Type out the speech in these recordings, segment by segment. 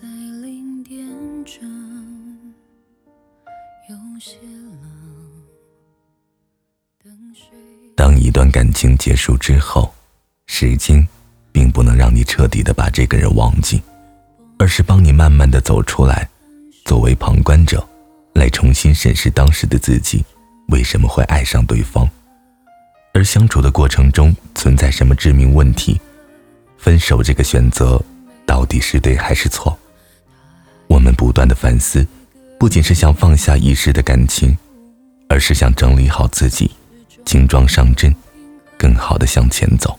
在零点整，有些冷。等谁？当一段感情结束之后，时间并不能让你彻底的把这个人忘记，而是帮你慢慢的走出来，作为旁观者，来重新审视当时的自己为什么会爱上对方，而相处的过程中存在什么致命问题，分手这个选择到底是对还是错？我们不断的反思，不仅是想放下一时的感情，而是想整理好自己，轻装上阵，更好的向前走。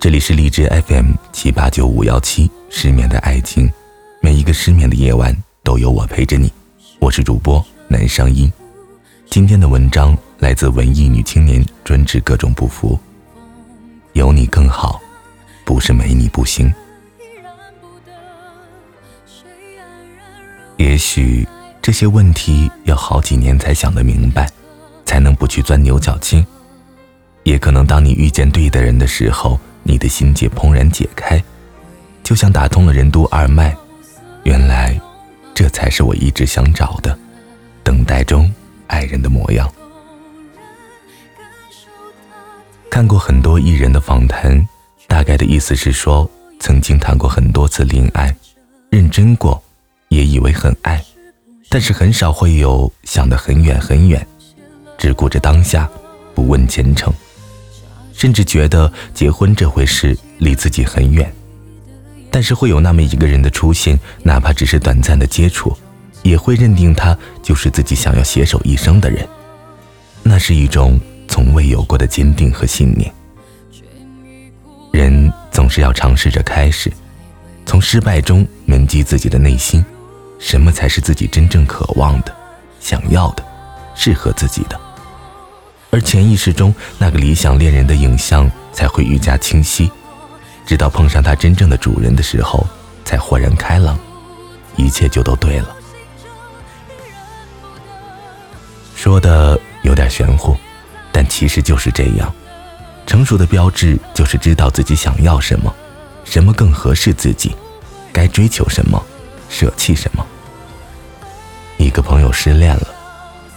这里是荔枝 FM 七八九五幺七，失眠的爱情，每一个失眠的夜晚都有我陪着你。我是主播南声音，今天的文章来自文艺女青年，专治各种不服。有你更好，不是没你不行。也许这些问题要好几年才想得明白，才能不去钻牛角尖。也可能当你遇见对的人的时候。你的心结怦然解开，就像打通了任督二脉。原来，这才是我一直想找的，等待中爱人的模样。看过很多艺人的访谈，大概的意思是说，曾经谈过很多次恋爱，认真过，也以为很爱，但是很少会有想得很远很远，只顾着当下，不问前程。甚至觉得结婚这回事离自己很远，但是会有那么一个人的出现，哪怕只是短暂的接触，也会认定他就是自己想要携手一生的人。那是一种从未有过的坚定和信念。人总是要尝试着开始，从失败中铭记自己的内心，什么才是自己真正渴望的、想要的、适合自己的。而潜意识中那个理想恋人的影像才会愈加清晰，直到碰上他真正的主人的时候，才豁然开朗，一切就都对了。说的有点玄乎，但其实就是这样。成熟的标志就是知道自己想要什么，什么更合适自己，该追求什么，舍弃什么。一个朋友失恋了，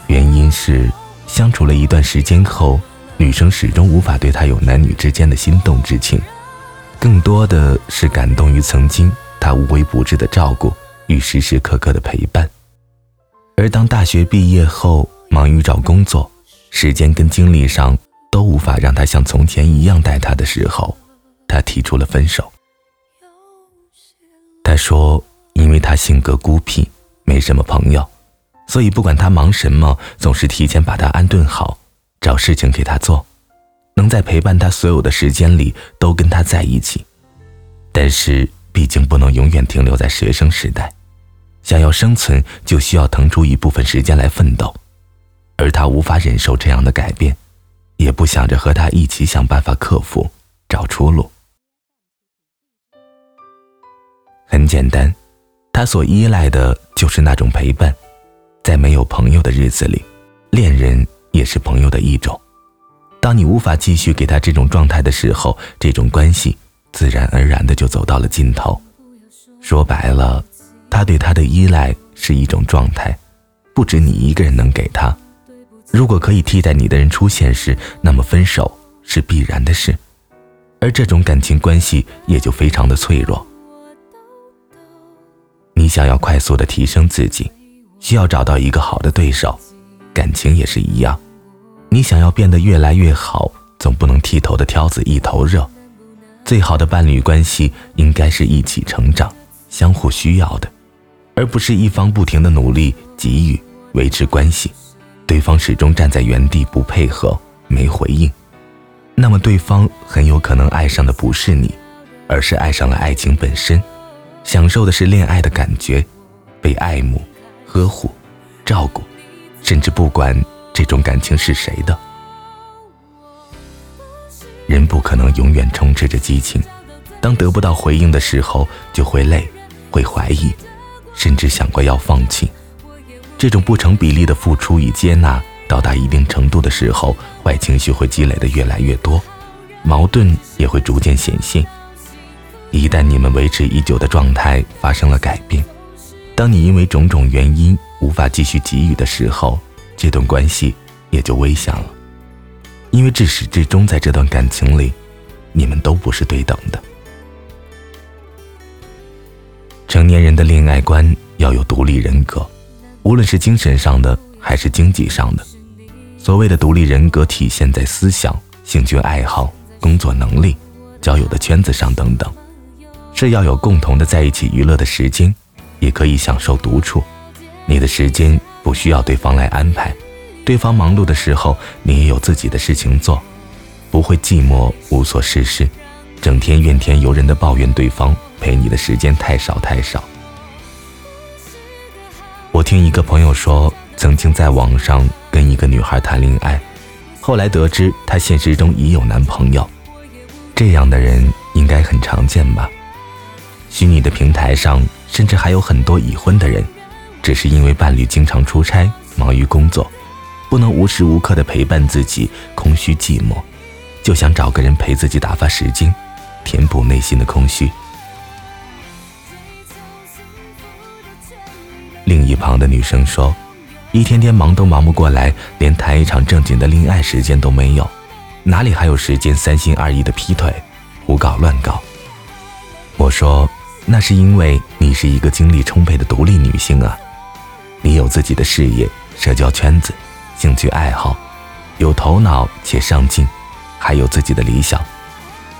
原因是。相处了一段时间后，女生始终无法对他有男女之间的心动之情，更多的是感动于曾经他无微不至的照顾与时时刻刻的陪伴。而当大学毕业后，忙于找工作，时间跟精力上都无法让他像从前一样待他的时候，他提出了分手。他说，因为他性格孤僻，没什么朋友。所以，不管他忙什么，总是提前把他安顿好，找事情给他做，能在陪伴他所有的时间里都跟他在一起。但是，毕竟不能永远停留在学生时代，想要生存，就需要腾出一部分时间来奋斗。而他无法忍受这样的改变，也不想着和他一起想办法克服，找出路。很简单，他所依赖的就是那种陪伴。在没有朋友的日子里，恋人也是朋友的一种。当你无法继续给他这种状态的时候，这种关系自然而然的就走到了尽头。说白了，他对他的依赖是一种状态，不止你一个人能给他。如果可以替代你的人出现时，那么分手是必然的事，而这种感情关系也就非常的脆弱。你想要快速的提升自己。需要找到一个好的对手，感情也是一样。你想要变得越来越好，总不能剃头的挑子一头热。最好的伴侣关系应该是一起成长，相互需要的，而不是一方不停的努力给予维持关系，对方始终站在原地不配合没回应，那么对方很有可能爱上的不是你，而是爱上了爱情本身，享受的是恋爱的感觉，被爱慕。呵护、照顾，甚至不管这种感情是谁的，人不可能永远充斥着激情。当得不到回应的时候，就会累，会怀疑，甚至想过要放弃。这种不成比例的付出与接纳到达一定程度的时候，坏情绪会积累的越来越多，矛盾也会逐渐显现。一旦你们维持已久的状态发生了改变，当你因为种种原因无法继续给予的时候，这段关系也就危险了。因为至始至终在这段感情里，你们都不是对等的。成年人的恋爱观要有独立人格，无论是精神上的还是经济上的。所谓的独立人格体现在思想、兴趣爱好、工作能力、交友的圈子上等等。是要有共同的在一起娱乐的时间，也可以享受独处。你的时间不需要对方来安排，对方忙碌的时候，你也有自己的事情做，不会寂寞无所事事，整天怨天尤人的抱怨对方。陪你的时间太少太少。我听一个朋友说，曾经在网上跟一个女孩谈恋爱，后来得知她现实中已有男朋友。这样的人应该很常见吧？虚拟的平台上，甚至还有很多已婚的人，只是因为伴侣经常出差，忙于工作，不能无时无刻的陪伴自己，空虚寂寞，就想找个人陪自己打发时间，填补内心的空虚。另一旁的女生说：“一天天忙都忙不过来，连谈一场正经的恋爱时间都没有，哪里还有时间三心二意的劈腿、胡搞乱搞？”我说：“那是因为你是一个精力充沛的独立女性啊，你有自己的事业、社交圈子、兴趣爱好，有头脑且上进，还有自己的理想。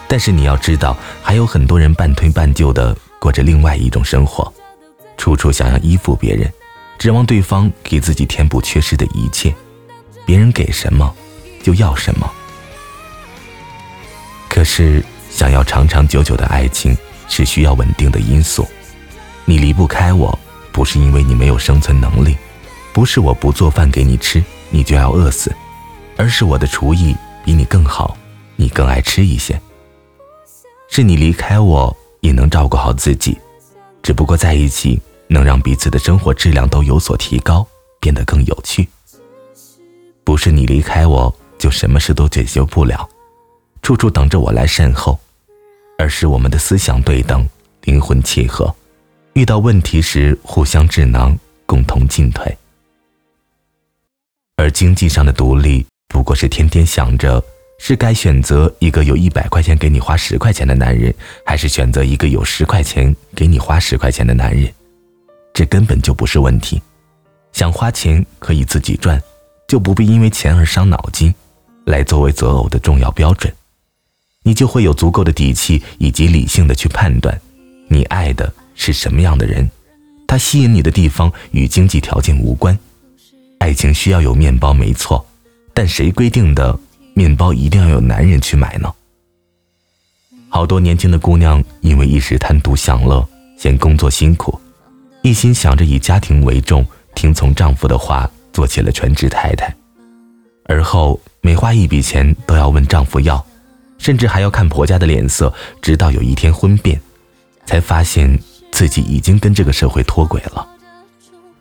但是你要知道，还有很多人半推半就的过着另外一种生活。”处处想要依附别人，指望对方给自己填补缺失的一切，别人给什么就要什么。可是，想要长长久久的爱情是需要稳定的因素。你离不开我，不是因为你没有生存能力，不是我不做饭给你吃你就要饿死，而是我的厨艺比你更好，你更爱吃一些。是你离开我也能照顾好自己，只不过在一起。能让彼此的生活质量都有所提高，变得更有趣。不是你离开我就什么事都解决不了，处处等着我来善后，而是我们的思想对等，灵魂契合，遇到问题时互相智囊，共同进退。而经济上的独立，不过是天天想着是该选择一个有一百块钱给你花十块钱的男人，还是选择一个有十块钱给你花十块钱的男人。这根本就不是问题，想花钱可以自己赚，就不必因为钱而伤脑筋，来作为择偶的重要标准，你就会有足够的底气以及理性的去判断，你爱的是什么样的人，他吸引你的地方与经济条件无关，爱情需要有面包没错，但谁规定的面包一定要有男人去买呢？好多年轻的姑娘因为一时贪图享乐，嫌工作辛苦。一心想着以家庭为重，听从丈夫的话，做起了全职太太。而后每花一笔钱都要问丈夫要，甚至还要看婆家的脸色，直到有一天婚变，才发现自己已经跟这个社会脱轨了。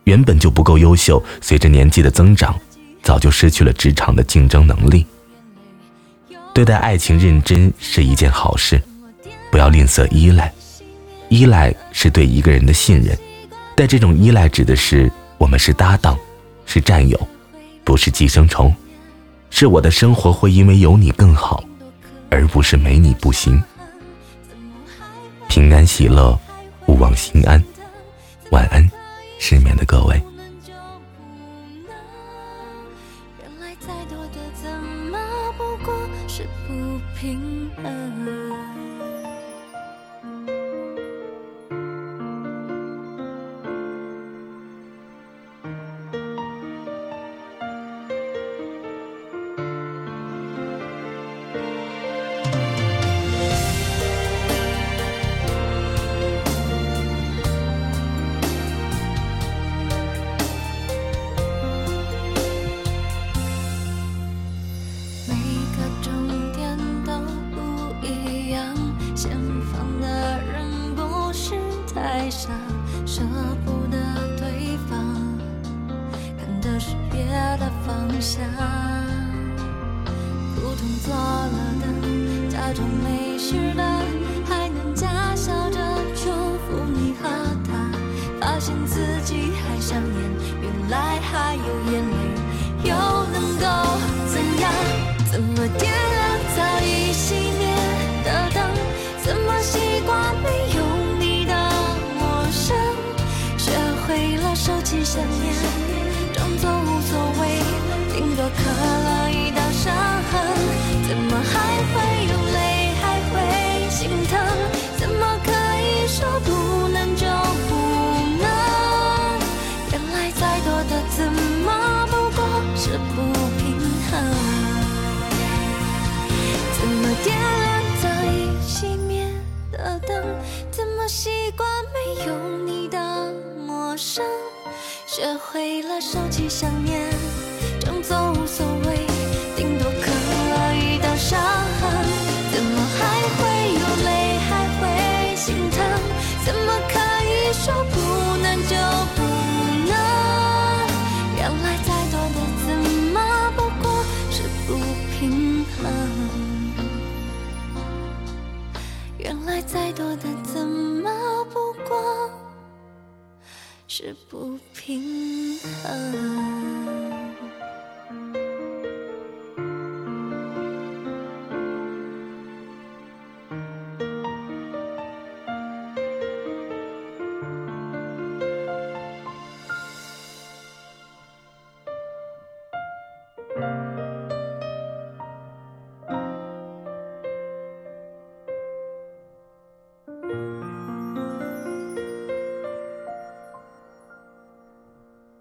原本就不够优秀，随着年纪的增长，早就失去了职场的竞争能力。对待爱情认真是一件好事，不要吝啬依赖，依赖是对一个人的信任。但这种依赖指的是我们是搭档，是战友，不是寄生虫，是我的生活会因为有你更好，而不是没你不行。平安喜乐，勿忘心安，晚安，失眠的各位。舍假装没事了还能假笑着祝福你和他发现自己还想念原来还有眼泪。又能够怎样怎么点亮早已熄灭的灯怎么习惯没有你的陌生学会了收起想念装作无所谓顶多刻了一道伤痕怎么还会学会了收起想念，装作无所谓。